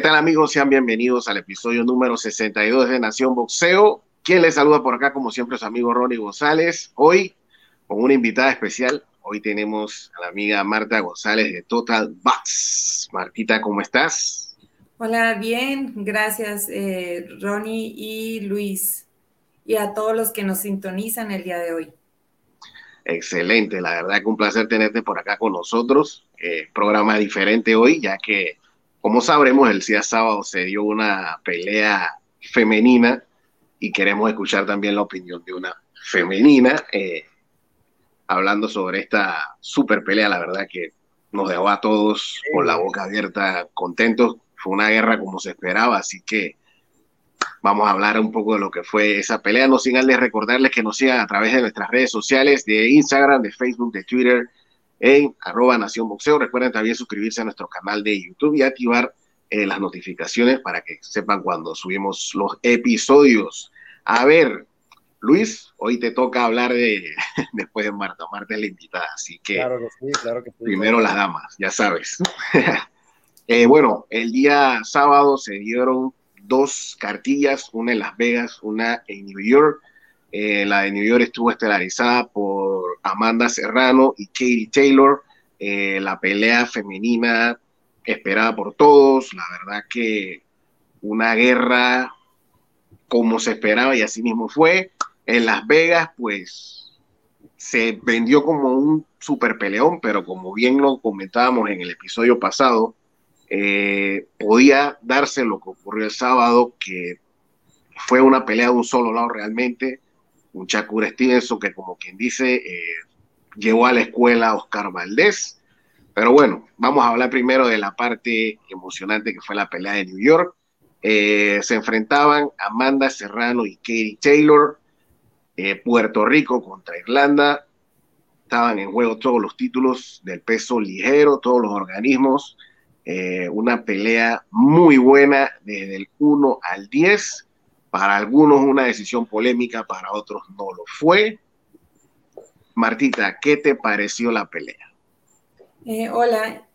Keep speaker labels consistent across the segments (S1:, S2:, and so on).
S1: ¿Qué tal amigos? Sean bienvenidos al episodio número 62 de Nación Boxeo. Quien les saluda por acá, como siempre, su amigo Ronnie González. Hoy con una invitada especial. Hoy tenemos a la amiga Marta González de Total Box. Martita, ¿cómo estás?
S2: Hola, bien. Gracias, eh, Ronnie y Luis. Y a todos los que nos sintonizan el día de hoy.
S1: Excelente, la verdad que un placer tenerte por acá con nosotros. Eh, programa diferente hoy, ya que, como sabremos, el día sábado se dio una pelea femenina y queremos escuchar también la opinión de una femenina, eh, hablando sobre esta super pelea, la verdad que nos dejó a todos con la boca abierta, contentos. Fue una guerra como se esperaba, así que vamos a hablar un poco de lo que fue esa pelea. No sin antes recordarles que nos sigan a través de nuestras redes sociales, de Instagram, de Facebook, de Twitter, en arroba Nación Boxeo. Recuerden también suscribirse a nuestro canal de YouTube y activar eh, las notificaciones para que sepan cuando subimos los episodios. A ver, Luis, hoy te toca hablar de después de Marta. Marta es la invitada, así que, claro que sí, claro que sí, primero las damas, ya sabes. eh, bueno, el día sábado se dieron dos cartillas, una en Las Vegas, una en New York. Eh, la de New York estuvo estelarizada por Amanda Serrano y Katie Taylor. Eh, la pelea femenina esperada por todos. La verdad que una guerra como se esperaba y así mismo fue. En Las Vegas, pues se vendió como un super peleón, pero como bien lo comentábamos en el episodio pasado, eh, podía darse lo que ocurrió el sábado, que fue una pelea de un solo lado realmente, un Shakur Stevenson que como quien dice, eh, llevó a la escuela a Oscar Valdés. Pero bueno, vamos a hablar primero de la parte emocionante que fue la pelea de New York. Eh, se enfrentaban Amanda Serrano y Katie Taylor, Puerto Rico contra Irlanda. Estaban en juego todos los títulos del peso ligero, todos los organismos. Eh, una pelea muy buena desde el 1 al 10. Para algunos una decisión polémica, para otros no lo fue. Martita, ¿qué te pareció la pelea?
S2: Eh, hola.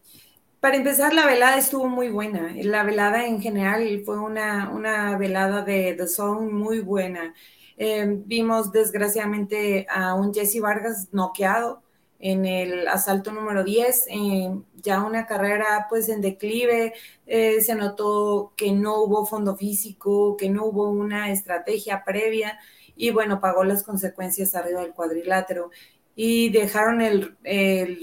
S2: Para empezar, la velada estuvo muy buena. La velada en general fue una, una velada de The Zone muy buena. Eh, vimos desgraciadamente a un Jesse Vargas noqueado en el asalto número 10, eh, ya una carrera pues en declive, eh, se notó que no hubo fondo físico, que no hubo una estrategia previa y bueno, pagó las consecuencias arriba del cuadrilátero y dejaron el,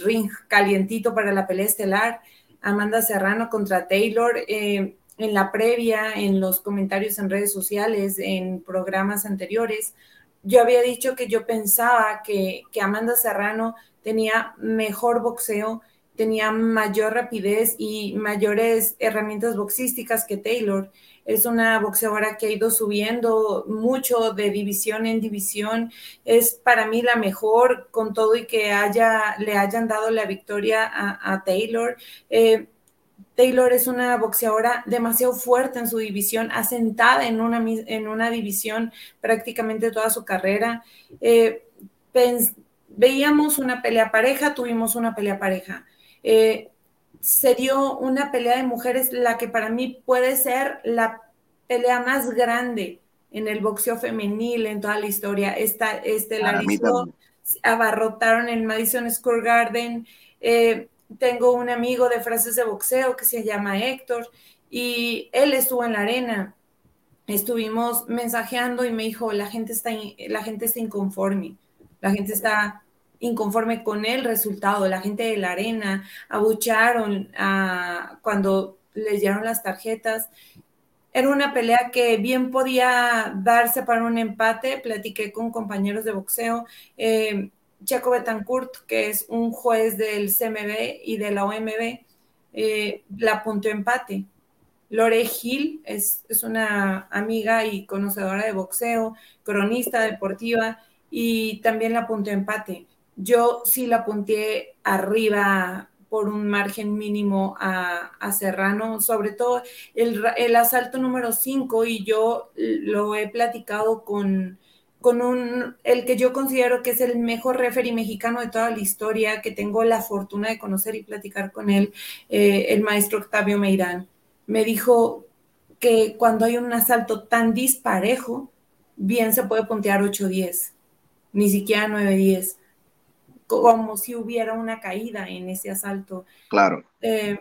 S2: ring calientito para la pelea estelar. Amanda Serrano contra Taylor. Eh, en la previa, en los comentarios en redes sociales, en programas anteriores, yo había dicho que yo pensaba que, que Amanda Serrano tenía mejor boxeo, tenía mayor rapidez y mayores herramientas boxísticas que Taylor. Es una boxeadora que ha ido subiendo mucho de división en división. Es para mí la mejor con todo y que haya, le hayan dado la victoria a, Taylor. Eh, Taylor es una boxeadora demasiado fuerte en su división, asentada en una, en una división prácticamente toda su carrera. Eh, veíamos una pelea pareja, tuvimos una pelea pareja. Eh, se dio una pelea de mujeres, la que para mí puede ser la pelea más grande en el boxeo femenil en toda la historia. Esta estelarizó, abarrotaron el Madison Square Garden. Eh, tengo un amigo de frases de boxeo que se llama Héctor y él estuvo en la arena. Estuvimos mensajeando y me dijo, la gente está, la gente está inconforme la gente está inconforme con el resultado, la gente de la arena abucharon cuando les dieron las tarjetas. Era una pelea que bien podía darse para un empate. Platiqué con compañeros de boxeo. Eh, Chaco Betancourt, que es un juez del CMB y de la OMB, eh, la apuntó empate. Lore Gil es, es, una amiga y conocedora de boxeo, cronista deportiva y también la apunté empate. Yo sí la apunté arriba por un margen mínimo a, Serrano, sobre todo el, asalto número 5 y yo lo he platicado con, con un, el que yo considero que es el mejor referee mexicano de toda la historia, que tengo la fortuna de conocer y platicar con él, eh, el maestro Octavio Meirán. me dijo que cuando hay un asalto tan disparejo, bien se puede puntear 8-10, ni siquiera 9-10, como si hubiera una caída en ese asalto.
S1: Claro.
S2: Eh,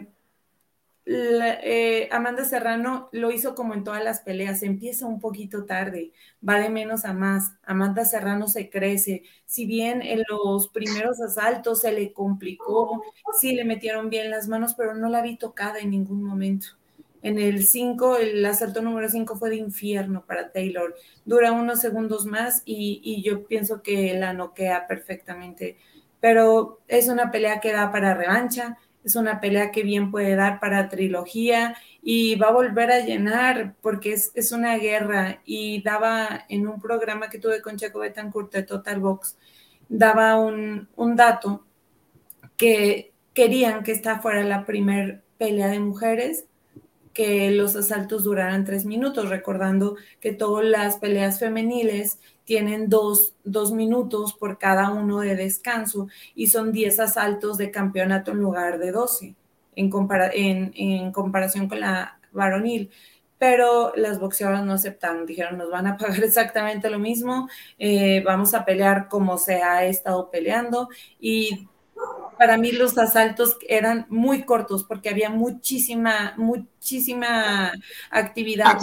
S2: eh, Amanda Serrano lo hizo como en todas las peleas, empieza un poquito tarde, va de menos a más. Amanda Serrano se crece. Si bien en los primeros asaltos se le complicó, sí le metieron bien las manos, pero no la vi tocada en ningún momento. En el 5, el asalto número 5 fue de infierno para Taylor. Dura unos segundos más y, y yo pienso que la noquea perfectamente. Pero es una pelea que da para revancha es una pelea que bien puede dar para trilogía y va a volver a llenar porque es, una guerra. Y daba en un programa que tuve con Checo Betancourt de Total Box, daba un, un dato que querían que esta fuera la primer pelea de mujeres que los asaltos duraran tres minutos, recordando que todas las peleas femeniles tienen dos, minutos por cada uno de descanso y son diez asaltos de campeonato en lugar de doce en, en, comparación con la varonil. Pero las boxeadoras no aceptaron, dijeron, nos van a pagar exactamente lo mismo, eh, vamos a pelear como se ha estado peleando y para mí los asaltos eran muy cortos porque había muchísima, muchísima actividad.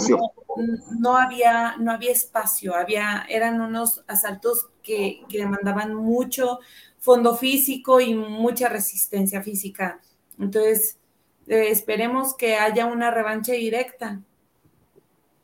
S2: No, había, no había espacio, había, eran unos asaltos que, demandaban mucho fondo físico y mucha resistencia física. Entonces, eh, esperemos que haya una revancha directa.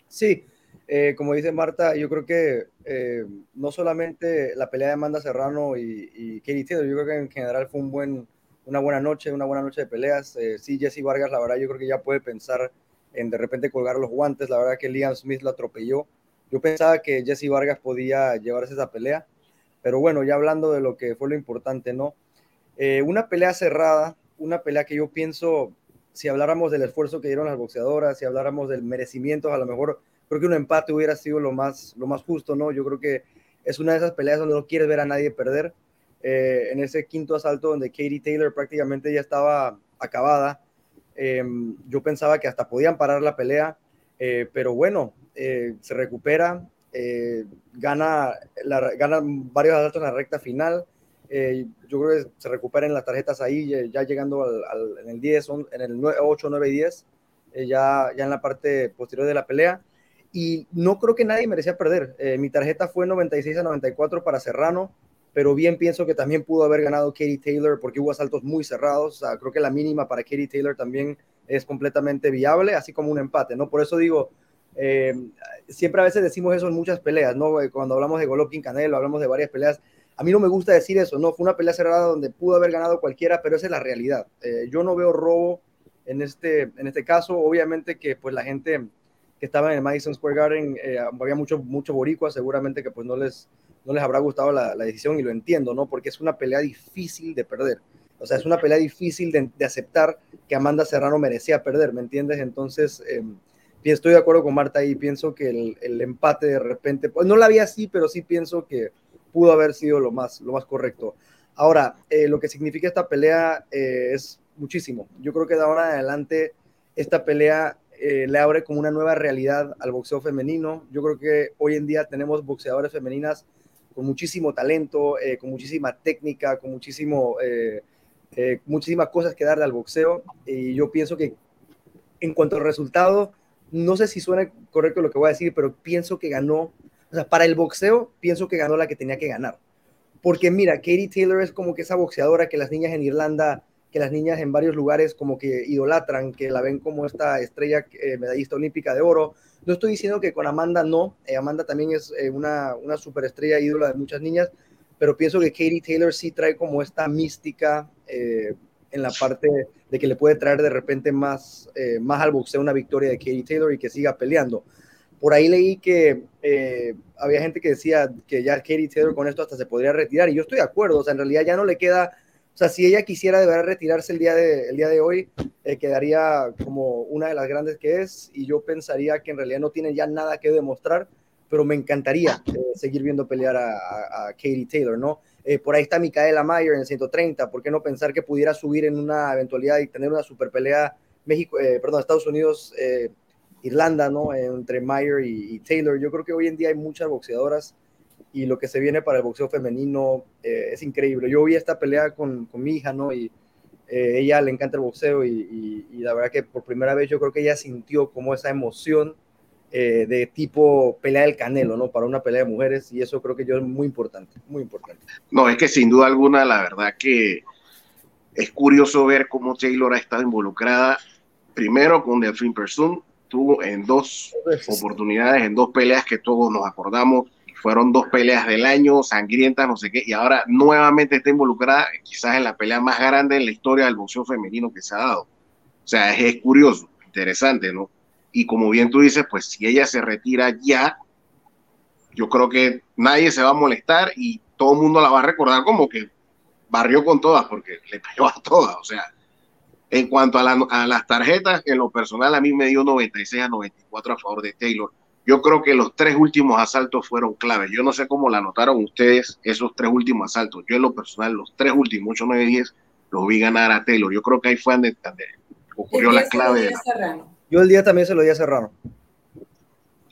S3: Sí, eh, como dice Marta, yo creo que eh, no solamente la pelea de Amanda Serrano y, y Katie Taylor, yo creo que en general fue un buen, una buena noche, una buena noche de peleas. Eh, sí, Jesse Vargas, la verdad, yo creo que ya puede pensar en de repente colgar los guantes. La verdad que Liam Smith lo atropelló. Yo pensaba que Jesse Vargas podía llevarse esa pelea, pero bueno, ya hablando de lo que fue lo importante, ¿no? una pelea cerrada, una pelea que yo pienso, si habláramos del esfuerzo que dieron las boxeadoras, si habláramos del merecimiento, a lo mejor creo que un empate hubiera sido lo más, lo más justo, ¿no? Yo creo que es una de esas peleas donde no quieres ver a nadie perder. Eh, en ese quinto asalto donde Katie Taylor prácticamente ya estaba acabada, em, yo pensaba que hasta podían parar la pelea, eh, pero bueno, eh, se recupera, gana, la, gana varios asaltos en la recta final. yo creo que se recuperan las tarjetas ahí, ya llegando al, en el 10, en el 8, 9 y 10, ya, ya en la parte posterior de la pelea y no creo que nadie merecía perder. Eh, mi tarjeta fue 96 a 94 para Serrano, pero bien pienso que también pudo haber ganado Katie Taylor porque hubo asaltos muy cerrados. O sea, creo que la mínima para Katie Taylor también es completamente viable, así como un empate, ¿no? Por eso digo, eh, siempre a veces decimos eso en muchas peleas, ¿no? Eh, cuando hablamos de Golovkin Canelo, hablamos de varias peleas. A mí no me gusta decir eso, ¿no? Fue una pelea cerrada donde pudo haber ganado cualquiera, pero esa es la realidad. yo no veo robo en este, en este caso. Obviamente que pues la gente que estaban en el Madison Square Garden, eh, había mucho, mucho boricua, seguramente que pues no les, no les habrá gustado la, decisión y lo entiendo, ¿no? Porque es una pelea difícil de perder. O sea, es una pelea difícil de, aceptar que Amanda Serrano merecía perder, ¿me entiendes? Entonces, eh, estoy de acuerdo con Marta y pienso que el, empate de repente, pues no la vi así, pero sí pienso que pudo haber sido lo más, lo más correcto. Ahora, eh, lo que significa esta pelea es muchísimo. Yo creo que de ahora en adelante esta pelea eh, le abre como una nueva realidad al boxeo femenino. Yo creo que hoy en día tenemos boxeadoras femeninas con muchísimo talento, eh, con muchísima técnica, con muchísimo, eh, muchísimas cosas que darle al boxeo. Y yo pienso que en cuanto al resultado, no sé si suena correcto lo que voy a decir, pero pienso que ganó, o sea, para el boxeo, pienso que ganó la que tenía que ganar. Porque mira, Katie Taylor es como que esa boxeadora que las niñas en Irlanda que las niñas en varios lugares como que idolatran, que la ven como esta estrella eh, medallista olímpica de oro. No estoy diciendo que con Amanda no, eh, Amanda también es eh, una, una superestrella ídola de muchas niñas, pero pienso que Katie Taylor sí trae como esta mística en la parte de que le puede traer de repente más, más al boxeo una victoria de Katie Taylor y que siga peleando. Por ahí leí que había gente que decía que ya Katie Taylor con esto hasta se podría retirar y yo estoy de acuerdo, o sea, en realidad ya no le queda o sea, si ella quisiera de verdad retirarse el día de, el día de hoy, eh, quedaría como una de las grandes que es y yo pensaría que en realidad no tiene ya nada que demostrar, pero me encantaría eh, seguir viendo pelear a, Katie Taylor, ¿no? Eh, por ahí está Micaela Mayer en el 130, ¿por qué no pensar que pudiera subir en una eventualidad y tener una super pelea México, perdón, Estados Unidos, Irlanda, ¿no? entre Meyer y, Taylor. Yo creo que hoy en día hay muchas boxeadoras y lo que se viene para el boxeo femenino es increíble. Yo vi esta pelea con, con mi hija, ¿no? Y ella le encanta el boxeo y, y, la verdad que por primera vez yo creo que ella sintió como esa emoción eh, de tipo pelea del canelo, ¿no? Para una pelea de mujeres y eso creo que yo es muy importante, muy importante.
S1: No, es que sin duda alguna, la verdad que es curioso ver cómo Taylor ha estado involucrada primero con Delphine Persoon, tuvo en dos oportunidades, en dos peleas que todos nos acordamos, fueron dos peleas del año, sangrientas, no sé qué, y ahora nuevamente está involucrada quizás en la pelea más grande en la historia del boxeo femenino que se ha dado. O sea, es curioso, interesante, ¿no? Y como bien tú dices, pues si ella se retira ya, yo creo que nadie se va a molestar y todo el mundo la va a recordar como que barrió con todas, porque le pegó a todas. O sea, en cuanto a, las tarjetas, en lo personal a mí me dio 96 a 94 a favor de Taylor. Yo creo que los tres últimos asaltos fueron claves. Yo no sé cómo la notaron ustedes esos tres últimos asaltos. Yo en lo personal, los tres últimos, 8, 9, 10, los vi ganar a Taylor. Yo creo que ahí fue donde, ocurrió la clave. De la...
S3: Yo el día también se lo di a Serrano.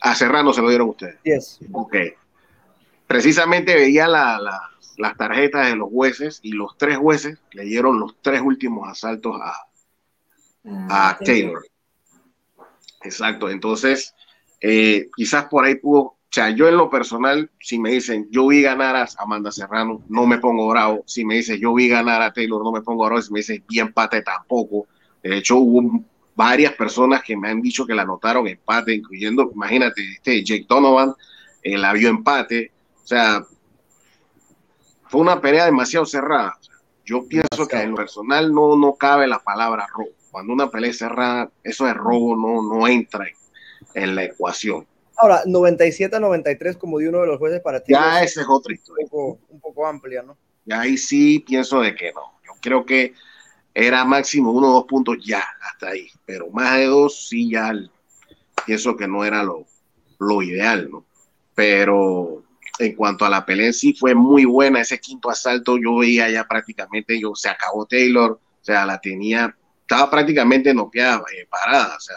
S1: A Serrano se lo dieron ustedes.
S3: Yes.
S1: Ok. Precisamente veía las tarjetas de los jueces y los tres jueces le dieron los tres últimos asaltos a, ah, Taylor. Exacto. Entonces, eh, quizás por ahí pudo. O sea, yo en lo personal, si me dicen yo vi ganar a Amanda Serrano, no me pongo bravo. Si me dicen yo vi ganar a Taylor, no me pongo bravo. Si me dicen bien empate, tampoco. De hecho, hubo varias personas que me han dicho que la notaron empate, incluyendo, imagínate, este Jake Donovan, eh, la vio empate. O sea, fue una pelea demasiado cerrada. Yo pienso que en lo personal no, no cabe la palabra robo. Cuando una pelea es cerrada, eso de robo no, no entra en, la ecuación.
S3: Ahora, 97 a 93, como de uno de los jueces para ti.
S1: Ya esa es otra historia.
S3: Un poco, un poco amplia, ¿no?
S1: Y ahí sí pienso de que no. Yo creo que era máximo uno o dos puntos ya, hasta ahí. Pero más de dos, sí, ya pienso que no era lo, lo ideal, ¿no? Pero en cuanto a la pelea en sí, fue muy buena. Ese quinto asalto, yo veía ya prácticamente, yo, se acabó Taylor, o sea, la tenía, estaba prácticamente noqueada, eh, parada, o sea,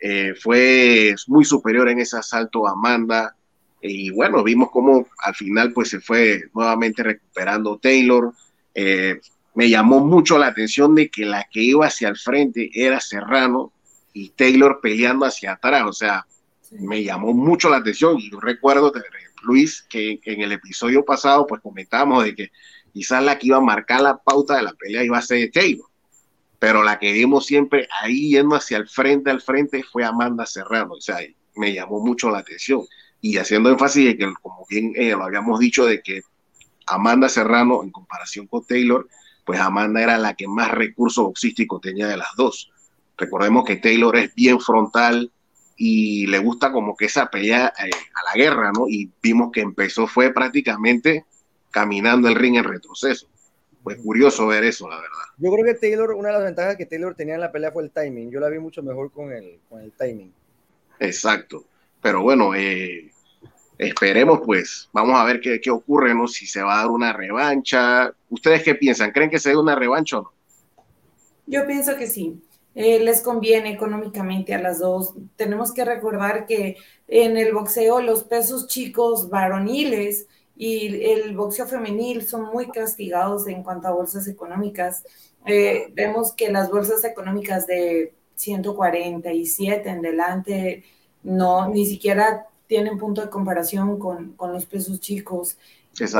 S1: eh, fue muy superior en ese asalto a Amanda. Y bueno, vimos cómo al final pues se fue nuevamente recuperando Taylor. Eh, me llamó mucho la atención de que la que iba hacia el frente era Serrano y Taylor peleando hacia atrás. O sea, me llamó mucho la atención. Y yo recuerdo, Luis, que en el episodio pasado, pues comentábamos de que quizás la que iba a marcar la pauta de la pelea iba a ser Taylor. Pero la que vimos siempre ahí yendo hacia el frente, al frente, fue Amanda Serrano. O sea, me llamó mucho la atención. Y haciendo énfasis de que, como bien eh, lo habíamos dicho, de que Amanda Serrano, en comparación con Taylor, pues Amanda era la que más recursos boxísticos tenía de las dos. Recordemos que Taylor es bien frontal y le gusta como que esa pelea eh, a la guerra, ¿no? Y vimos que empezó, fue prácticamente caminando el ring en retroceso. Pues curioso ver eso, la verdad.
S3: Yo creo que Taylor, una de las ventajas que Taylor tenía en la pelea fue el timing. Yo la vi mucho mejor con el, con el timing.
S1: Exacto. Pero bueno, eh, Esperemos, pues, vamos a ver qué, qué, ocurre, ¿no? Si se va a dar una revancha. ¿Ustedes qué piensan? ¿Creen que se dé una revancha o no?
S2: Yo pienso que sí. Eh, les conviene económicamente a las dos. Tenemos que recordar que en el boxeo los pesos chicos varoniles y el boxeo femenil son muy castigados en cuanto a bolsas económicas. Eh, vemos que las bolsas económicas de 147 en delante no, ni siquiera tienen punto de comparación con, con los pesos chicos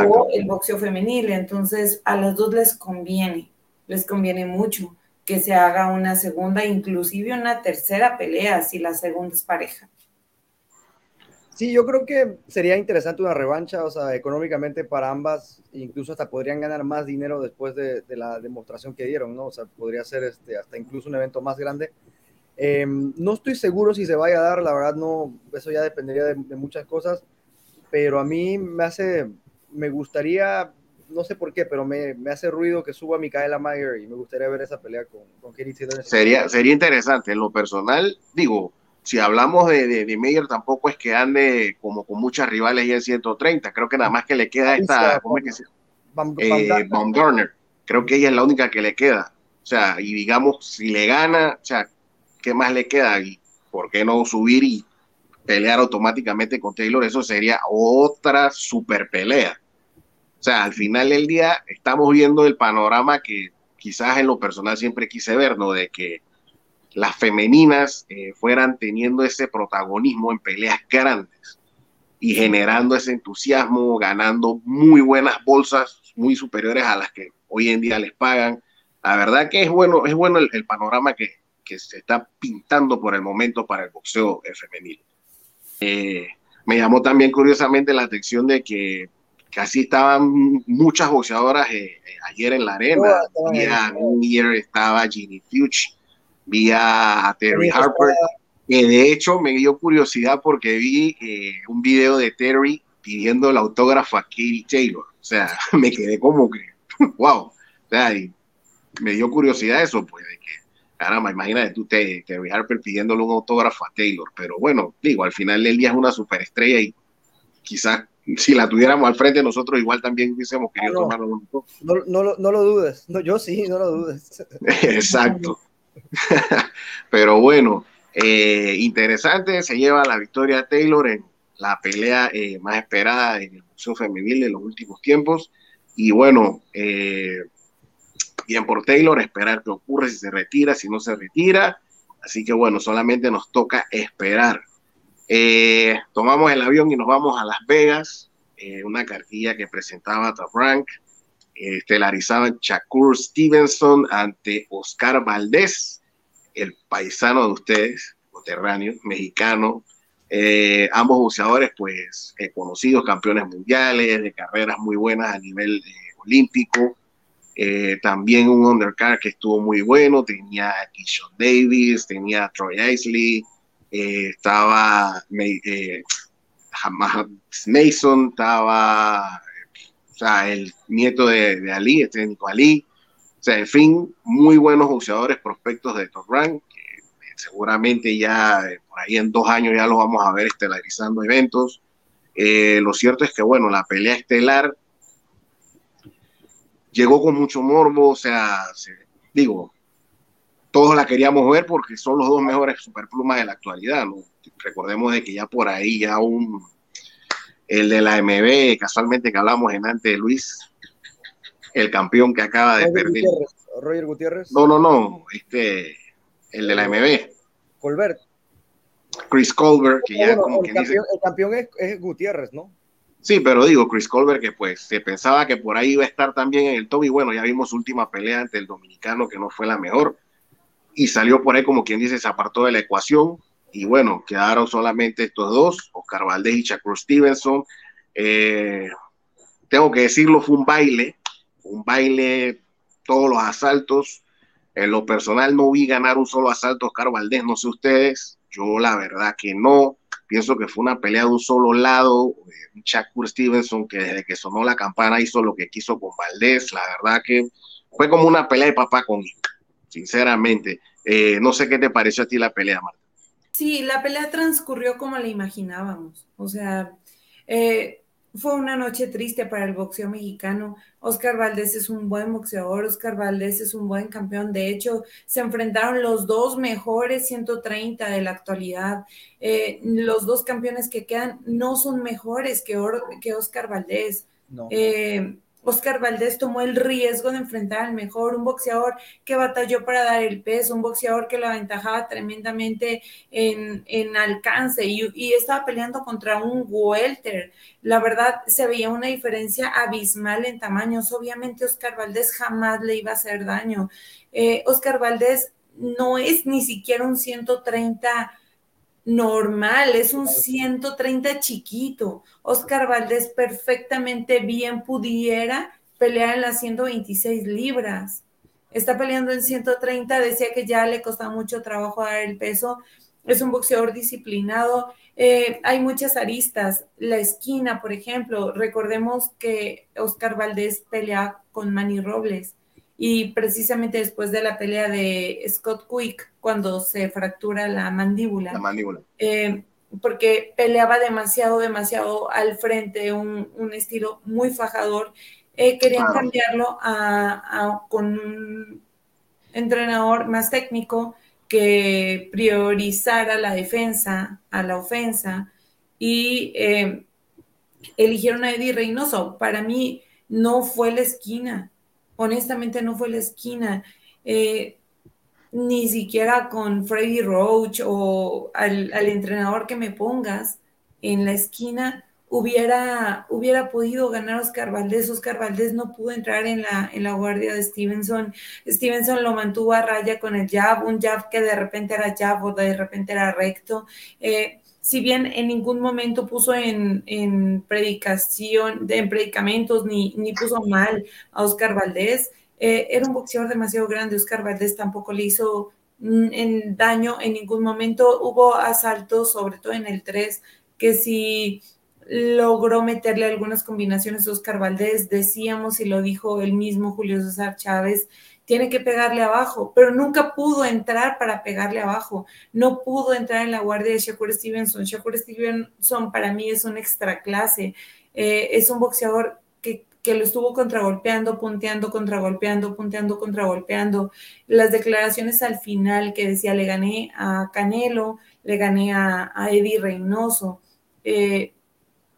S2: o el boxeo femenil. Entonces, a las dos les conviene, les conviene mucho que se haga una segunda, inclusive una tercera pelea si la segunda es pareja.
S3: Sí, yo creo que sería interesante una revancha, o sea, económicamente para ambas, incluso hasta podrían ganar más dinero después de, de la demostración que dieron, ¿no? O sea, podría ser este, hasta incluso un evento más grande. Em, no estoy seguro si se vaya a dar, la verdad no, eso ya dependería de, muchas cosas, pero a mí me hace, me gustaría, no sé por qué, pero me, me hace ruido que suba Micaela Mayer y me gustaría ver esa pelea con, con Katie
S1: Sería, sería interesante, en lo personal, digo, si hablamos de, de, de, Mayer, tampoco es que ande como con muchas rivales ya en 130. Creo que nada más que le queda esta, ¿cómo es que se llama? Eh, Creo que ella es la única que le queda. O sea, y digamos, si le gana, o sea, ¿qué más le queda? ¿Y por qué no subir y pelear automáticamente con Taylor? Eso sería otra super pelea. O sea, al final del día estamos viendo el panorama que quizás en lo personal siempre quise ver, ¿no? De que las femeninas eh, fueran teniendo ese protagonismo en peleas grandes y generando ese entusiasmo, ganando muy buenas bolsas, muy superiores a las que hoy en día les pagan. La verdad que es bueno, es bueno el, panorama que, que, se está pintando por el momento para el boxeo femenino. Eh, me llamó también curiosamente la atención de que casi estaban muchas boxeadoras eh, eh, ayer en la arena. Vía Year estaba Ginny Fuchs, vía Terry Harper, que de hecho me dio curiosidad porque vi un video de Terry pidiendo el autógrafo a Katie Taylor. O sea, me quedé como que, wow. O sea, y me dio curiosidad eso, pues, de que, caramba, imagínate tú, te, Terry Harper pidiéndole un autógrafo a Taylor. Pero bueno, digo, al final del día es una superestrella y quizás si la tuviéramos al frente nosotros igual también hubiésemos querido
S3: no,
S1: tomarlo
S3: no, no, no, lo dudes, no, yo sí, no lo dudes.
S1: Exacto. Pero bueno, eh, interesante, se lleva la victoria Taylor en la pelea eh, más esperada en el boxeo femenil de los últimos tiempos. Y bueno, eh, bien por Taylor, esperar qué ocurre si se retira, si no se retira. Así que bueno, solamente nos toca esperar. Eh, tomamos el avión y nos vamos a Las Vegas, una cartilla que presentaba Top Rank, estelarizaban Shakur Stevenson ante Oscar Valdés, el paisano de ustedes, coterráneo, mexicano, eh, ambos boxeadores, pues, eh, conocidos, campeones mundiales, de carreras muy buenas a nivel eh, olímpico. también un undercard que estuvo muy bueno, tenía a Kishon Davis, tenía a Troy Isley, estaba Mason, estaba sea, el nieto de, Ali, este Nico Ali. O sea, en fin, muy buenos boxeadores, prospectos de top rank, seguramente ya eh, por ahí en dos años ya los vamos a ver estelarizando eventos. Eh, lo cierto es que, bueno, la pelea estelar llegó con mucho morbo, o sea, digo, todos la queríamos ver porque son los dos mejores superplumas de la actualidad. Recordemos de que ya por ahí ya un, el de la MB, casualmente que hablamos en antes de Luis, el campeón que acaba de perder.
S3: Roger Gutiérrez.
S1: No, no, no, este, el de la MB.
S3: Colbert.
S1: Chris Colbert, que ya como
S3: el, campeón, el campeón es, Gutiérrez, ¿no?
S1: Sí, pero digo, Chris Colbert, que pues se pensaba que por ahí iba a estar también en el top, y bueno, ya vimos su última pelea ante el dominicano, que no fue la mejor, y salió por ahí como quien dice, se apartó de la ecuación, y bueno, quedaron solamente estos dos, Oscar Valdés y Shakur Stevenson. Eh, tengo que decirlo, fue un baile, un baile, todos los asaltos, en lo personal no vi ganar un solo asalto Oscar Valdés, no sé ustedes, yo la verdad que no. Pienso que fue una pelea de un solo lado. Eh, Shakur Stevenson, que desde que sonó la campana hizo lo que quiso con Valdés. La verdad que fue como una pelea de papá con hijo, sinceramente. Eh, no sé qué te pareció a ti la pelea, Marta.
S2: Sí, la pelea transcurrió como la imaginábamos. O sea, eh, fue una noche triste para el boxeo mexicano. Oscar Valdés es un buen boxeador, Oscar Valdés es un buen campeón. De hecho, se enfrentaron los dos mejores 130 de la actualidad. Eh, los dos campeones que quedan no son mejores que, que Oscar Valdés. No. Eh, Oscar Valdés tomó el riesgo de enfrentar al mejor, un boxeador que batalló para dar el peso, un boxeador que lo aventajaba tremendamente en, alcance y, estaba peleando contra un welter. La verdad, se veía una diferencia abismal en tamaños. Obviamente, Oscar Valdés jamás le iba a hacer daño. Eh, Oscar Valdés no es ni siquiera un 130 normal, es un 130 chiquito. Oscar Valdés perfectamente bien pudiera pelear en las 126 libras. Está peleando en 130, decía que ya le costaba mucho trabajo dar el peso. Es un boxeador disciplinado. Eh, hay muchas aristas. La esquina, por ejemplo, recordemos que Oscar Valdés pelea con Manny Robles y precisamente después de la pelea de Scott Quick, cuando se fractura la mandíbula.
S1: La mandíbula.
S2: Eh, porque peleaba demasiado, demasiado al frente, un, un estilo muy fajador. Eh, querían cambiarlo a, con entrenador más técnico que priorizara la defensa a la ofensa y eh, eligieron a Eddie Reynoso. Para mí no fue la esquina, honestamente no fue la esquina. Eh, ni siquiera con Freddy Roach o al, entrenador que me pongas en la esquina hubiera, hubiera podido ganar Oscar Valdés. Oscar Valdés no pudo entrar en la, en la guardia de Stevenson. Stevenson lo mantuvo a raya con el jab, un jab que de repente era jab o de repente era recto. Eh, si bien en ningún momento puso en, en predicación, en predicamentos, ni, ni puso mal a Oscar Valdés, eh, era un boxeador demasiado grande. Oscar Valdés tampoco le hizo mm, en daño en ningún momento. Hubo asaltos, sobre todo en el 3, que si logró meterle algunas combinaciones a Oscar Valdés, decíamos y lo dijo el mismo Julio César Chávez, tiene que pegarle abajo, pero nunca pudo entrar para pegarle abajo, no pudo entrar en la guardia de Shakur Stevenson. Shakur Stevenson para mí es un extra clase, eh, es un boxeador que lo estuvo contragolpeando, punteando, contragolpeando, punteando, contragolpeando. Las declaraciones al final que decía, le gané a Canelo, le gané a, Eddie Reynoso. Eh,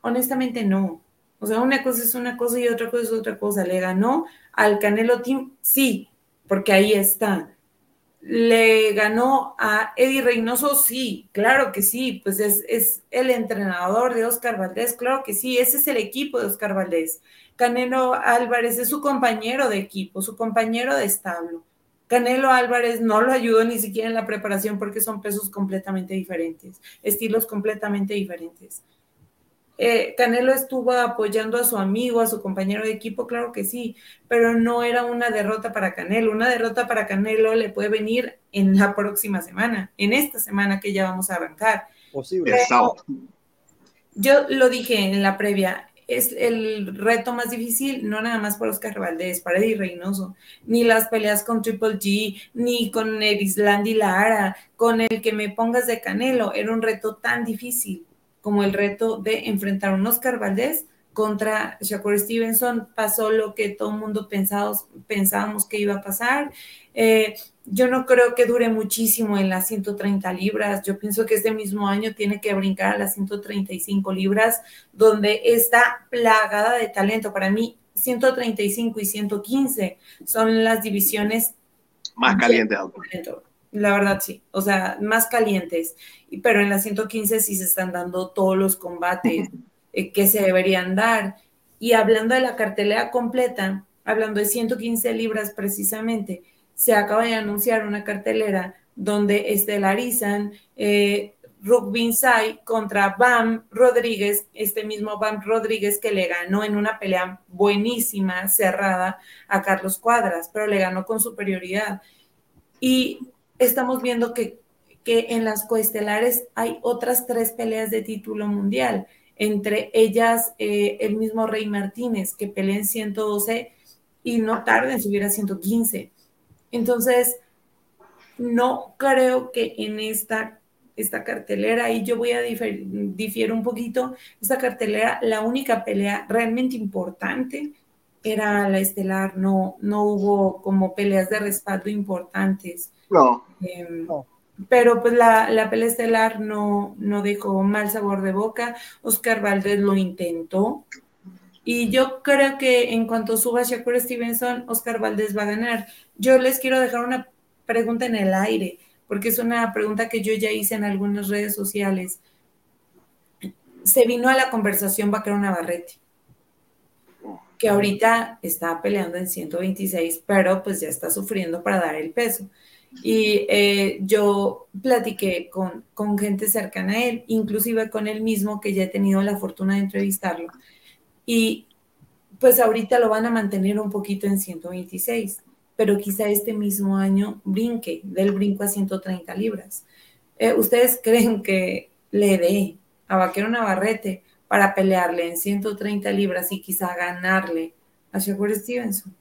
S2: honestamente no. O sea, una cosa es una cosa y otra cosa es otra cosa. Le ganó al Canelo Team, sí, porque ahí está. ¿Le ganó a Eddie Reynoso? Sí, claro que sí, pues es, es, el entrenador de Oscar Valdés, claro que sí, ese es el equipo de Oscar Valdés. Canelo Álvarez es su compañero de equipo, su compañero de establo. Canelo Álvarez no lo ayudó ni siquiera en la preparación porque son pesos completamente diferentes, estilos completamente diferentes. Eh, Canelo estuvo apoyando a su amigo, a su compañero de equipo, claro que sí, pero no era una derrota para Canelo. Una derrota para Canelo le puede venir en la próxima semana, en esta semana que ya vamos a arrancar.
S3: Posible.
S2: yo lo dije en la previa, es el reto más difícil, no nada más para Oscar Valdés, para Eddie Reynoso, ni las peleas con Triple G, ni con Erislandy Lara, con el que me pongas de Canelo, era un reto tan difícil como el reto de enfrentar a un Oscar Valdés contra Shakur Stevenson. Pasó lo que todo el mundo pensábamos que iba a pasar. Eh, yo no creo que dure muchísimo en las 130 libras. Yo pienso que este mismo año tiene que brincar a las 135 libras, donde está plagada de talento. Para mí, 135 y 115 son las divisiones
S1: más calientes.
S2: La verdad, sí. O sea, más calientes. Pero en las 115 sí se están dando todos los combates eh, que se deberían dar. Y hablando de la cartelera completa, hablando de 115 libras precisamente, se acaba de anunciar una cartelera donde estelarizan eh, Rugby contra Bam Rodríguez, este mismo Bam Rodríguez que le ganó en una pelea buenísima, cerrada a Carlos Cuadras, pero le ganó con superioridad. Y estamos viendo que, que en las coestelares hay otras tres peleas de título mundial, entre ellas eh, el mismo Rey Martínez, que pelea en 112 y no tarda en subir a 115. Entonces, no creo que en esta, esta cartelera, y yo voy a difiero un poquito, esta cartelera, la única pelea realmente importante era la estelar, no, no hubo como peleas de respaldo importantes.
S1: No.
S2: Em, pero pues la, la, pelea estelar no, no dejó mal sabor de boca. Oscar Valdés lo intentó, y yo creo que en cuanto suba Shakur Stevenson, Oscar Valdés va a ganar. Yo les quiero dejar una pregunta en el aire, porque es una pregunta que yo ya hice en algunas redes sociales. Se vino a la conversación Vaquero Navarrete, que ahorita está peleando en 126, pero pues ya está sufriendo para dar el peso. Y eh, yo platiqué con, con gente cercana a él, inclusive con él mismo, que ya he tenido la fortuna de entrevistarlo y pues ahorita lo van a mantener un poquito en 126, pero quizá este mismo año brinque del brinco a 130 libras. Eh, ¿Ustedes creen que le dé a Vaquero Navarrete para pelearle en 130 libras y quizá ganarle a Shakur Stevenson?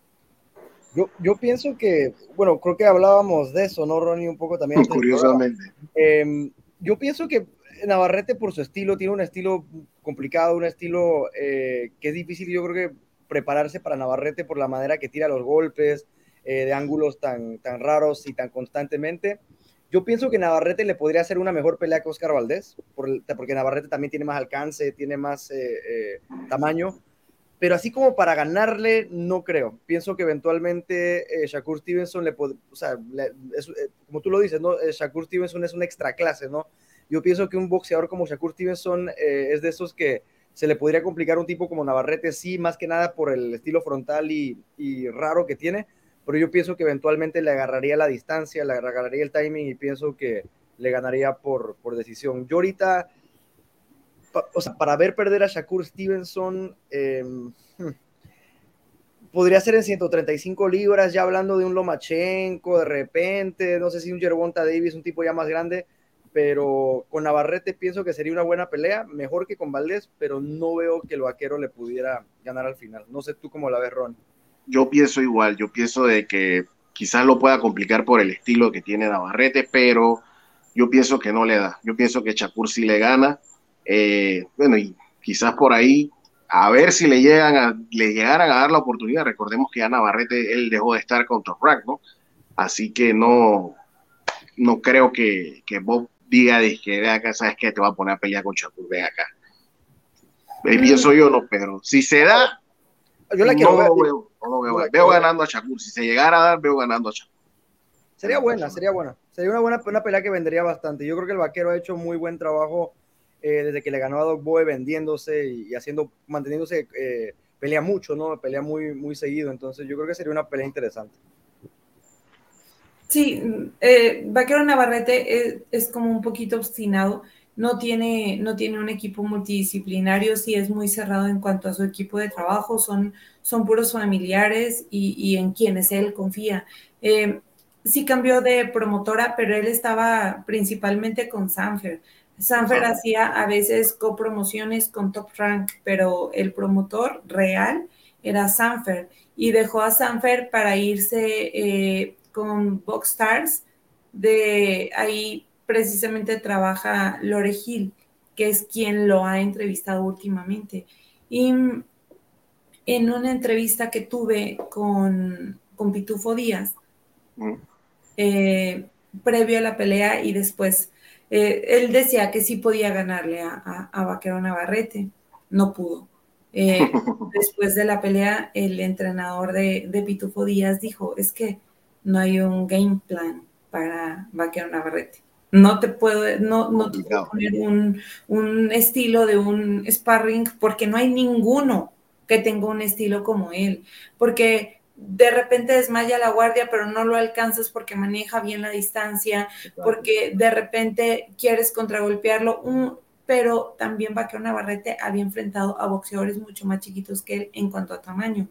S3: Yo, yo, pienso que, bueno, creo que hablábamos de eso, ¿no, Ronnie? Un poco también.
S1: Curiosamente.
S3: Eh, yo pienso que Navarrete por su estilo tiene un estilo complicado, un estilo eh, que es difícil, yo creo que prepararse para Navarrete por la manera que tira los golpes, eh, de ángulos tan, tan raros y tan constantemente. Yo pienso que Navarrete le podría hacer una mejor pelea que Oscar Valdés, porque Navarrete también tiene más alcance, tiene más eh, eh, tamaño, pero así como para ganarle, no creo. Pienso que eventualmente Shakur Stevenson le puede, o sea, como tú lo dices, ¿no? Shakur Stevenson es una extra clase, ¿no? Yo pienso que un boxeador como Shakur Stevenson es de esos que se le podría complicar un tipo como Navarrete, sí, más que nada por el estilo frontal y, y raro que tiene, pero yo pienso que eventualmente le agarraría la distancia, le agarraría el timing y pienso que le ganaría por, por decisión. Yo ahorita, o sea, para ver perder a Shakur Stevenson, em, hmm, podría ser en 135 libras, ya hablando de un Lomachenko de repente, no sé si un Gervonta Davis, un tipo ya más grande, pero con Navarrete pienso que sería una buena pelea, mejor que con Valdés, pero no veo que el vaquero le pudiera ganar al final. No sé tú cómo la ves, Ron
S1: yo pienso igual, yo pienso de que quizás lo pueda complicar por el estilo que tiene Navarrete, pero yo pienso que no le da. Yo pienso que Chapur sí le gana. Eh, bueno, y quizás por ahí, a ver si le llegan a, le llegaran a dar la oportunidad. Recordemos que a Navarrete él dejó de estar con Top ¿no? Así que no, no creo que, que Bob diga que acá, sabes que te va a poner a pelear con Chapur, ve acá. Eh, pienso yo, no, pero si se da,
S3: yo la quiero
S1: ver veo, ganando a Shakur. Si se llegara a dar, veo ganando a Shakur.
S3: Sería buena, sería buena. Sería una buena una pelea que vendería bastante. Yo creo que el vaquero ha hecho muy buen trabajo eh, desde que le ganó a Dog Boy vendiéndose y, haciendo, manteniéndose, eh, pelea mucho, ¿no? Pelea muy, muy seguido. Entonces yo creo que sería una pelea interesante.
S2: Sí, eh, Vaquero Navarrete es, es, como un poquito obstinado, no tiene, no tiene un equipo multidisciplinario, sí es muy cerrado en cuanto a su equipo de trabajo, son, son puros familiares y, en quienes él confía. Eh, sí cambió de promotora, pero él estaba principalmente con Sanfer. Sanfer hacía a veces copromociones con Top Rank, pero el promotor real era Sanfer y dejó a Sanfer para irse eh, con Box Stars. De ahí precisamente trabaja Lore Hill, que es quien lo ha entrevistado últimamente. Y en una entrevista que tuve con, con Pitufo Díaz, mm. eh, previo a la pelea y después, eh, él decía que sí podía ganarle a, a, Vaquero Navarrete, no pudo. Eh, después de la pelea, el entrenador de, de, Pitufo Díaz dijo, es que no hay un game plan para Vaquero Navarrete. No te puedo, no, no te puedo poner un, un estilo de un sparring porque no hay ninguno que tenga un estilo como él, porque de repente desmaya la guardia, pero no lo alcanzas porque maneja bien la distancia, porque de repente quieres contragolpearlo, pero también Vaquero Navarrete había enfrentado a boxeadores mucho más chiquitos que él en cuanto a tamaño.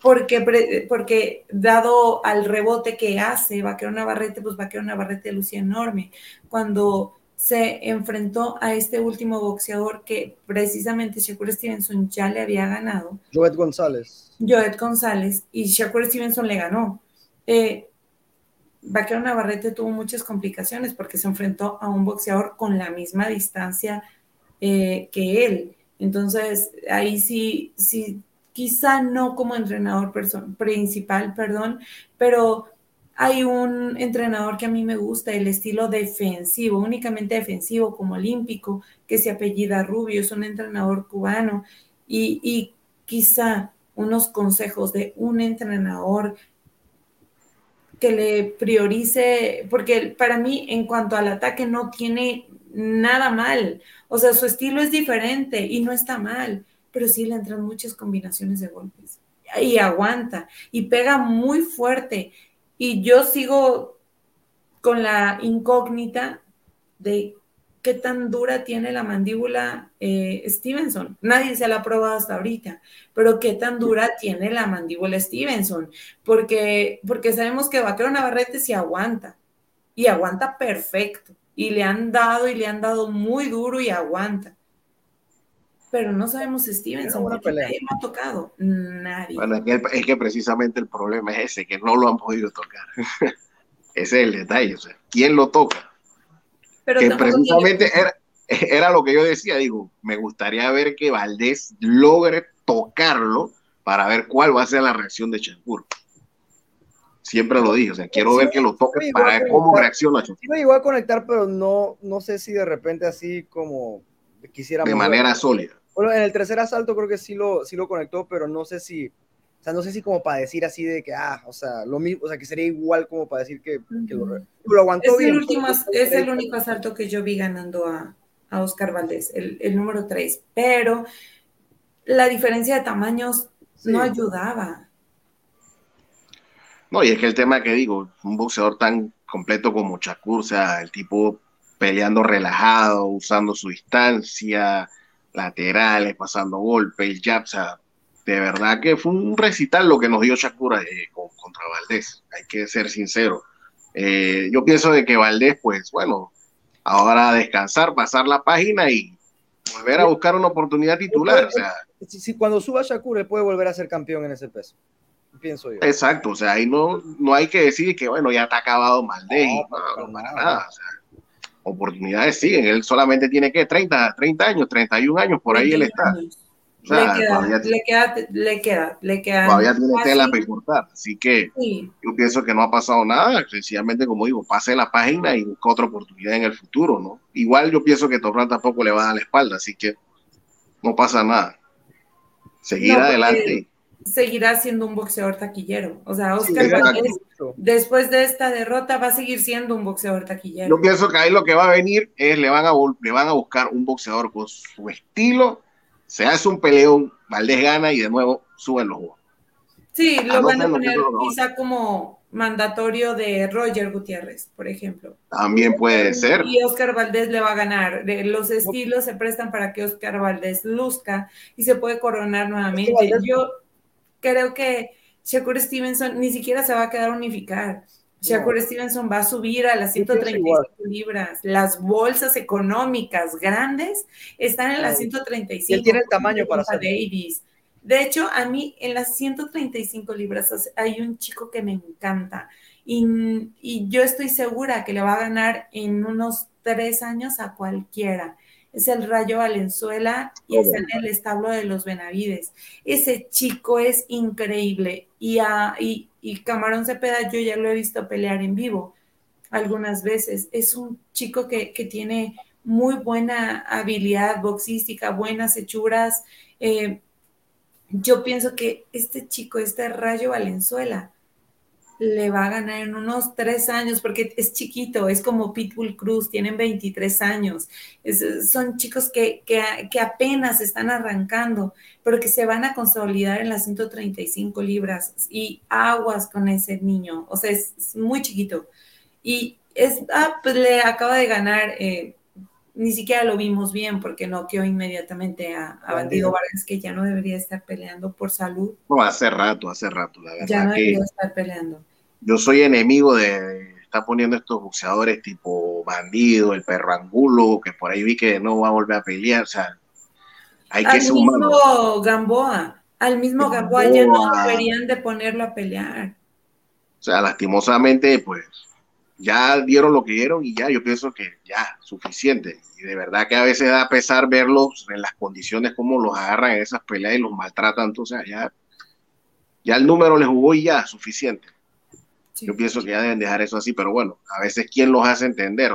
S2: Porque, porque dado al rebote que hace Vaquero Navarrete, pues Vaquero Navarrete lucía enorme. Cuando se enfrentó a este último boxeador que precisamente Shakur Stevenson ya le había ganado.
S3: Joet González.
S2: Joet González y Shakur Stevenson le ganó. Eh, Vaquero Navarrete tuvo muchas complicaciones porque se enfrentó a un boxeador con la misma distancia eh, que él. Entonces, ahí sí, sí, quizá no como entrenador principal, perdón, pero hay un entrenador que a mí me gusta, el estilo defensivo, únicamente defensivo, como olímpico, que se apellida Rubio, es un entrenador cubano, y, quizá unos consejos de un entrenador que le priorice, porque para mí en cuanto al ataque no tiene nada mal, o sea, su estilo es diferente y no está mal, pero sí le entran muchas combinaciones de golpes. Y aguanta y pega muy fuerte y yo sigo con la incógnita de qué tan dura tiene la mandíbula eh, Stevenson. Nadie se la ha probado hasta ahorita, pero qué tan dura tiene la mandíbula Stevenson, porque, porque sabemos que Vaquero Navarrete se aguanta y aguanta perfecto. Y le han dado y le han dado muy duro y aguanta pero no sabemos Stevenson porque nadie lo ha tocado. Nadie.
S1: Bueno, es que, precisamente el problema es ese, que no lo han podido tocar. ese es el detalle. O sea, ¿quién lo toca? Pero que precisamente era, era, lo que yo decía. Digo, me gustaría ver que Valdés logre tocarlo para ver cuál va a ser la reacción de Shakur. Siempre lo dije, o sea, quiero ver que lo toque para ver cómo reacciona.
S3: Sí me llegó a conectar, pero no, no sé si de repente así como quisiera.
S1: De manera sólida.
S3: Bueno, en el tercer asalto creo que sí lo, sí lo conectó, pero no sé si, o sea, no sé si como para decir así de que, ah, o sea, lo mismo, o sea, que sería igual como para decir que, lo,
S2: aguantó es bien. El último, es el único asalto que yo vi ganando a, a Oscar Valdés, el, el número 3, pero la diferencia de tamaños no ayudaba.
S1: No, y es que el tema que digo, un boxeador tan completo como Shakur, o sea, el tipo peleando relajado, usando su distancia, laterales, pasando golpes, el jab, o sea, de verdad que fue un recital lo que nos dio Shakur eh, contra Valdés, hay que ser sincero. Eh, yo pienso de que Valdés, pues bueno, ahora descansar, pasar la página y volver a buscar una oportunidad titular. O sea,
S3: si, cuando suba Shakur, él puede volver a ser campeón en ese peso. Pienso yo.
S1: Exacto, o sea, ahí no, no hay que decir que, bueno, ya está acabado Valdés. No, no, para nada. O sea, oportunidades siguen. Él solamente tiene que 30, 30 años, 31 años, por ahí él está.
S2: O sea, le, queda, le, queda, le, queda, le queda,
S1: Todavía tiene tela para cortar. Así que yo pienso que no ha pasado nada. Sencillamente, como digo, pase la página y busca otra oportunidad en el futuro, ¿no? Igual yo pienso que Torran tampoco le va a dar la espalda, así que no pasa nada. Seguir adelante
S2: seguirá siendo un boxeador taquillero. O sea, Oscar Valdez, después de esta derrota, va a seguir siendo un boxeador taquillero.
S1: Yo pienso que ahí lo que va a venir es le van a, le van a buscar un boxeador con su estilo, se hace un peleón, Valdés gana y de nuevo suben los juegos.
S2: Sí, lo van a poner quizá como mandatorio de Roger Gutiérrez, por ejemplo.
S1: También puede ser.
S2: Y Oscar Valdés le va a ganar. Los estilos se prestan para que Oscar Valdés luzca y se puede coronar nuevamente. Yo creo que Shakur Stevenson ni siquiera se va a quedar unificar. Shakur Stevenson va a subir a las 135 libras. Las bolsas económicas grandes están en las 135.
S3: Él tiene el tamaño para
S2: Davis. De hecho, a mí en las 135 libras hay un chico que me encanta y, y yo estoy segura que le va a ganar en unos tres años a cualquiera es el Rayo Valenzuela y es en el establo de los Benavides. Ese chico es increíble y, a, y, Camarón Cepeda yo ya lo he visto pelear en vivo algunas veces. Es un chico que, tiene muy buena habilidad boxística, buenas hechuras. Eh, yo pienso que este chico, este Rayo Valenzuela, le va a ganar en unos tres años porque es chiquito, es como Pitbull Cruz, tienen 23 años. son chicos que, que, apenas están arrancando, pero que se van a consolidar en las 135 libras y aguas con ese niño, o sea, es, muy chiquito. Y es, ah, pues le acaba de ganar, eh, ni siquiera lo vimos bien porque noqueó inmediatamente a, a Bandido Vargas, que ya no debería estar peleando por salud.
S1: No, hace rato, hace rato, la verdad.
S2: Ya no debería estar peleando
S1: yo soy enemigo de está poniendo estos boxeadores tipo bandido, el perro angulo, que por ahí vi que no va a volver a pelear, o sea, hay que
S2: humano. Al mismo Gamboa, al mismo Gamboa, ya no deberían de ponerlo a pelear.
S1: O sea, lastimosamente, pues, ya dieron lo que dieron y ya, yo pienso que ya, suficiente. Y de verdad que a veces da pesar verlos en las condiciones como los agarran en esas peleas y los maltratan, entonces ya, ya el número les jugó y ya, suficiente. Yo pienso que ya deben dejar eso así, pero bueno, a veces quién los hace entender.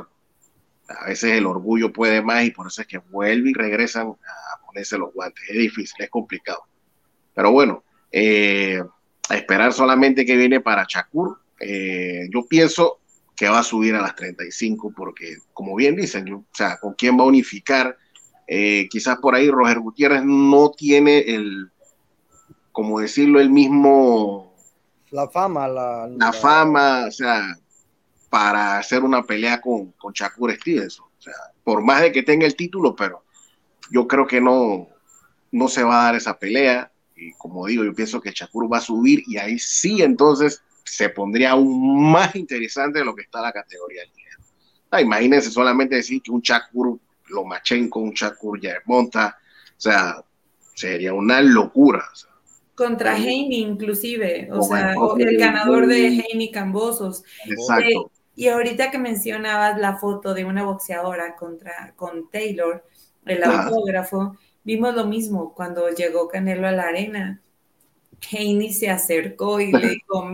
S1: A veces el orgullo puede más y por eso es que vuelven y regresan a ponerse los guantes. Es difícil, es complicado. Pero bueno, eh, esperar solamente que viene para Chakur. Eh, yo pienso que va a subir a las 35 porque, como bien dicen, o sea, ¿con quién va a unificar? Eh, quizás por ahí Roger Gutiérrez no tiene el, como decirlo, el mismo
S3: la fama, la,
S1: la, fama, o sea, para hacer una pelea con, con Shakur Stevenson. O sea, por más de que tenga el título, pero yo creo que no, no se va a dar esa pelea. Y como digo, yo pienso que Shakur va a subir y ahí sí entonces se pondría aún más interesante de lo que está la categoría ah, imagínense solamente decir que un Shakur Lomachenko, un Shakur monta o sea, sería una locura. O sea,
S2: contra Heini inclusive, o sea, el ganador de Heini Cambosos.
S1: Exacto.
S2: y ahorita que mencionabas la foto de una boxeadora contra con Taylor, el autógrafo, vimos lo mismo cuando llegó Canelo a la arena. Heini se acercó y le dijo,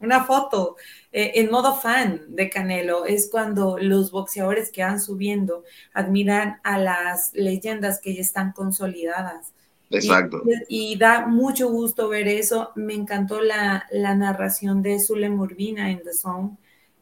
S2: una foto eh, en modo fan de Canelo. Es cuando los boxeadores que van subiendo admiran a las leyendas que ya están consolidadas.
S1: Exacto.
S2: Y, da mucho gusto ver eso. Me encantó la, narración de Zule Urbina en The Zone,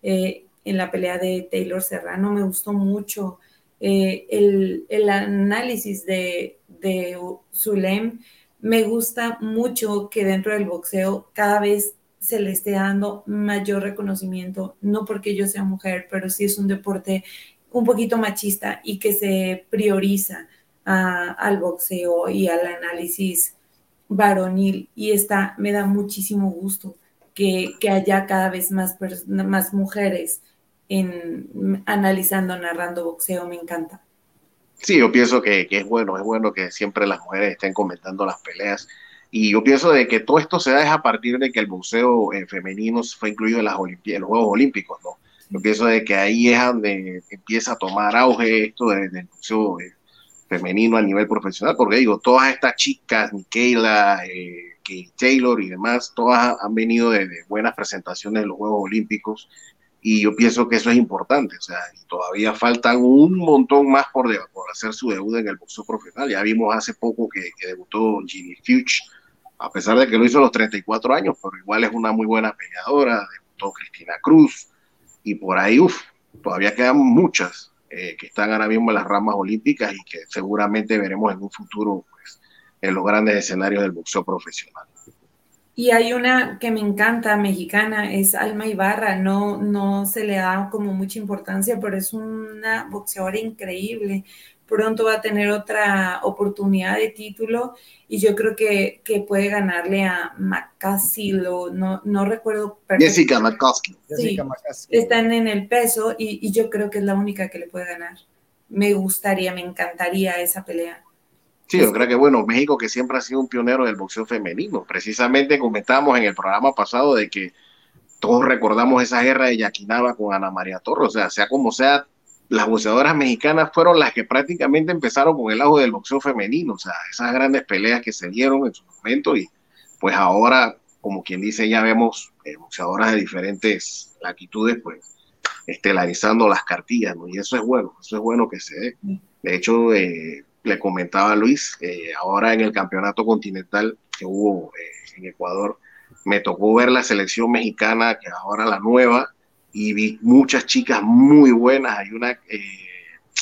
S2: eh, en la pelea de Taylor Serrano. Me gustó mucho eh, el, análisis de, de Zulem. Me gusta mucho que dentro del boxeo cada vez se le esté dando mayor reconocimiento, no porque yo sea mujer, pero sí es un deporte un poquito machista y que se prioriza al boxeo y al análisis varonil y está, me da muchísimo gusto que, haya cada vez más, más mujeres en analizando, narrando boxeo, me encanta.
S1: Sí, yo pienso que, es bueno, es bueno que siempre las mujeres estén comentando las peleas y yo pienso de que todo esto se da a partir de que el boxeo eh, femenino fue incluido en, las en los Juegos Olímpicos, ¿no? Yo pienso de que ahí es donde empieza a tomar auge esto del boxeo eh, femenino a nivel profesional, porque digo, todas estas chicas, Michaela, eh, Kate Taylor y demás, todas han venido de, buenas presentaciones en los Juegos Olímpicos y yo pienso que eso es importante, o sea, y todavía faltan un montón más por, por hacer su debut en el boxeo profesional. Ya vimos hace poco que, debutó Ginny Fuchs, a pesar de que lo hizo a los 34 años, pero igual es una muy buena peleadora, debutó Cristina Cruz, y por ahí, uff, todavía quedan muchas eh, que están ahora mismo en las ramas olímpicas y que seguramente veremos en un futuro pues, en los grandes escenarios del boxeo profesional.
S2: Y hay una que me encanta, mexicana, es Alma Ibarra. No, no se le da como mucha importancia, pero es una boxeadora increíble. Pronto va a tener otra oportunidad de título y yo creo que, que puede ganarle a McCaskill, no, no recuerdo.
S1: Jessica McCaskill.
S2: están en el peso y, y yo creo que es la única que le puede ganar. Me gustaría, me encantaría esa pelea.
S1: Sí, yo creo que bueno, México que siempre ha sido un pionero del boxeo femenino. Precisamente comentamos en el programa pasado de que todos recordamos esa guerra de Yaquinaba con Ana María Torres. O sea, sea como sea, las boxeadoras mexicanas fueron las que prácticamente empezaron con el auge del boxeo femenino, o sea, esas grandes peleas que se dieron en su momento y pues ahora, como quien dice, ya vemos eh, boxeadoras de diferentes latitudes, pues estelarizando las cartillas, ¿no? Y eso es bueno, eso es bueno que se dé. De hecho, eh, le comentaba a Luis, eh, ahora en el campeonato continental que hubo en Ecuador, me tocó ver la selección mexicana, que ahora la nueva, y vi muchas chicas muy buenas. Hay una, eh,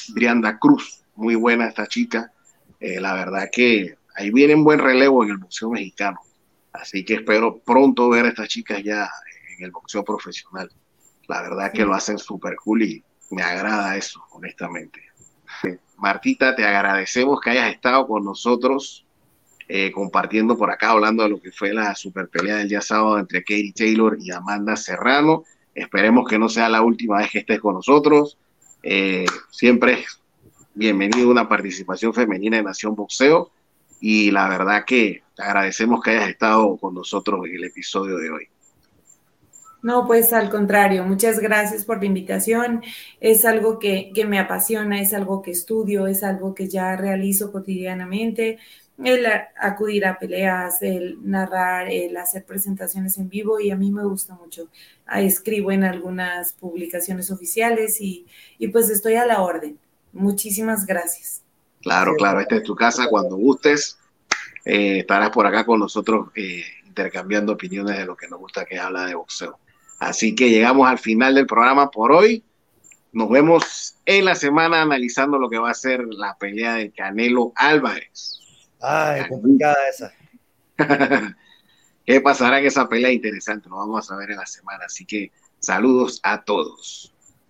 S1: Brianda Cruz, muy buena esta chica. Eh, la verdad que ahí viene un buen relevo en el boxeo mexicano. Así que espero pronto ver a estas chicas ya en el boxeo profesional. La verdad que lo hacen súper cool y me agrada eso, honestamente. Martita, te agradecemos que hayas estado con nosotros eh, compartiendo por acá, hablando de lo que fue la super pelea del día sábado entre Katie Taylor y Amanda Serrano. Esperemos que no sea la última vez que estés con nosotros. Eh, siempre es bienvenido una participación femenina en Nación Boxeo y la verdad que te agradecemos que hayas estado con nosotros en el episodio de hoy.
S2: No, pues al contrario, muchas gracias por la invitación. Es algo que, que, me apasiona, es algo que estudio, es algo que ya realizo cotidianamente el acudir a peleas, el narrar, el hacer presentaciones en vivo y a mí me gusta mucho. Escribo en algunas publicaciones oficiales y, pues estoy a la orden. Muchísimas gracias.
S1: Claro, claro, esta es tu casa. Cuando gustes, eh, estarás por acá con nosotros eh, intercambiando opiniones de lo que nos gusta que habla de boxeo. Así que llegamos al final del programa por hoy. Nos vemos en la semana analizando lo que va a ser la pelea de Canelo Álvarez.
S3: Ay, complicada esa.
S1: ¿Qué pasará en esa pelea interesante? Lo vamos a ver en la semana. Así que saludos a todos.